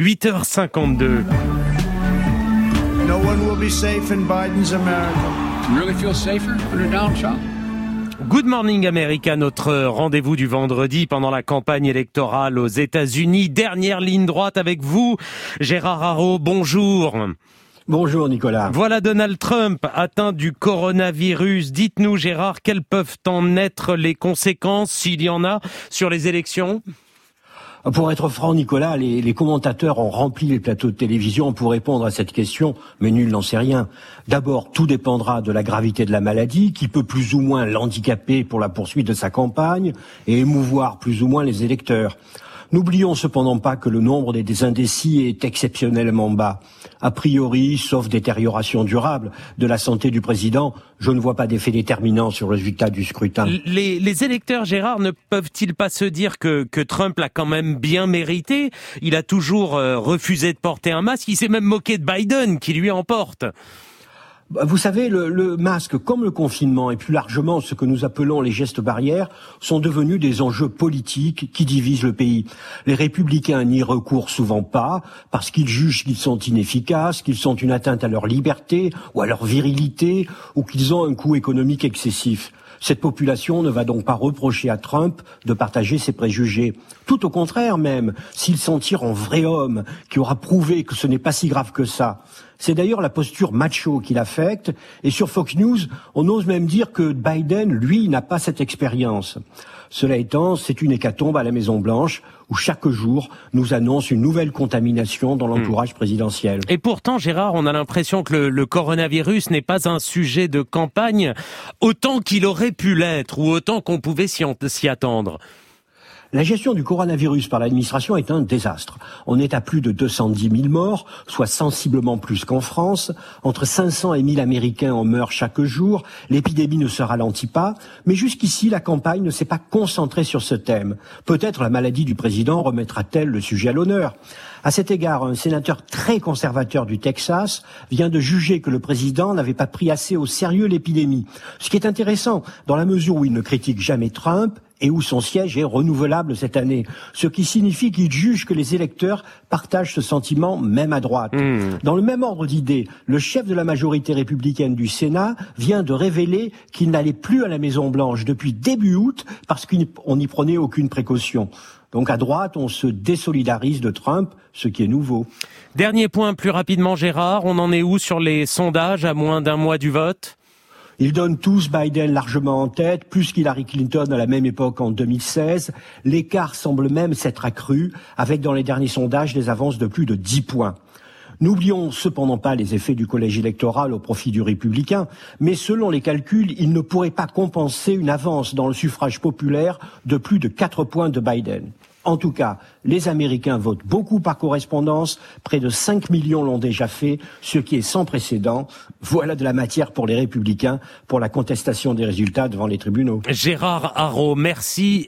8h52. No one will be safe in Biden's America. You really feel safer under Donald Trump? Good Morning America, notre rendez-vous du vendredi pendant la campagne électorale aux États-Unis. Dernière ligne droite avec vous, Gérard Haro, bonjour. Bonjour Nicolas. Voilà Donald Trump atteint du coronavirus. Dites-nous Gérard, quelles peuvent en être les conséquences, s'il y en a, sur les élections? Pour être franc, Nicolas, les, commentateurs ont rempli les plateaux de télévision pour répondre à cette question, mais nul n'en sait rien. D'abord, tout dépendra de la gravité de la maladie, qui peut plus ou moins l'handicaper pour la poursuite de sa campagne et émouvoir plus ou moins les électeurs. N'oublions cependant pas que le nombre des indécis est exceptionnellement bas. A priori, sauf détérioration durable de la santé du président, je ne vois pas d'effet déterminant sur le résultat du scrutin. Les, électeurs, Gérard, ne peuvent-ils pas se dire que, Trump l'a quand même bien mérité? Il a toujours euh, refusé de porter un masque, il s'est même moqué de Biden qui lui en porte. Bah, vous savez, le, le, masque, comme le confinement et plus largement ce que nous appelons les gestes barrières, sont devenus des enjeux politiques qui divisent le pays. Les républicains n'y recourent souvent pas parce qu'ils jugent qu'ils sont inefficaces, qu'ils sont une atteinte à leur liberté ou à leur virilité ou qu'ils ont un coût économique excessif. Cette population ne va donc pas reprocher à Trump de partager ses préjugés. Tout au contraire même, s'il s'en tire en vrai homme, qui aura prouvé que ce n'est pas si grave que ça. C'est d'ailleurs la posture macho qui l'affecte, et sur Fox News, on ose même dire que Biden, lui, n'a pas cette expérience. Cela étant, c'est une hécatombe à la Maison Blanche où chaque jour nous annonce une nouvelle contamination dans l'entourage présidentiel. Et pourtant, Gérard, on a l'impression que le, le coronavirus n'est pas un sujet de campagne autant qu'il aurait pu l'être ou autant qu'on pouvait s'y attendre. La gestion du coronavirus par l'administration est un désastre. On est à plus de 210 000 morts, soit sensiblement plus qu'en France. Entre 500 et 1000 Américains en meurent chaque jour. L'épidémie ne se ralentit pas. Mais jusqu'ici, la campagne ne s'est pas concentrée sur ce thème. Peut-être la maladie du président remettra-t-elle le sujet à l'honneur. À cet égard, un sénateur très conservateur du Texas vient de juger que le président n'avait pas pris assez au sérieux l'épidémie. Ce qui est intéressant, dans la mesure où il ne critique jamais Trump, et où son siège est renouvelable cette année. Ce qui signifie qu'il juge que les électeurs partagent ce sentiment même à droite. Mmh. Dans le même ordre d'idées, le chef de la majorité républicaine du Sénat vient de révéler qu'il n'allait plus à la Maison Blanche depuis début août parce qu'on n'y prenait aucune précaution. Donc à droite, on se désolidarise de Trump, ce qui est nouveau. Dernier point plus rapidement, Gérard, on en est où sur les sondages à moins d'un mois du vote? Ils donnent tous Biden largement en tête, plus qu'Hillary Clinton à la même époque en 2016. L'écart semble même s'être accru, avec dans les derniers sondages des avances de plus de 10 points. N'oublions cependant pas les effets du collège électoral au profit du républicain, mais selon les calculs, il ne pourrait pas compenser une avance dans le suffrage populaire de plus de 4 points de Biden. En tout cas, les Américains votent beaucoup par correspondance. Près de 5 millions l'ont déjà fait, ce qui est sans précédent. Voilà de la matière pour les républicains pour la contestation des résultats devant les tribunaux. Gérard merci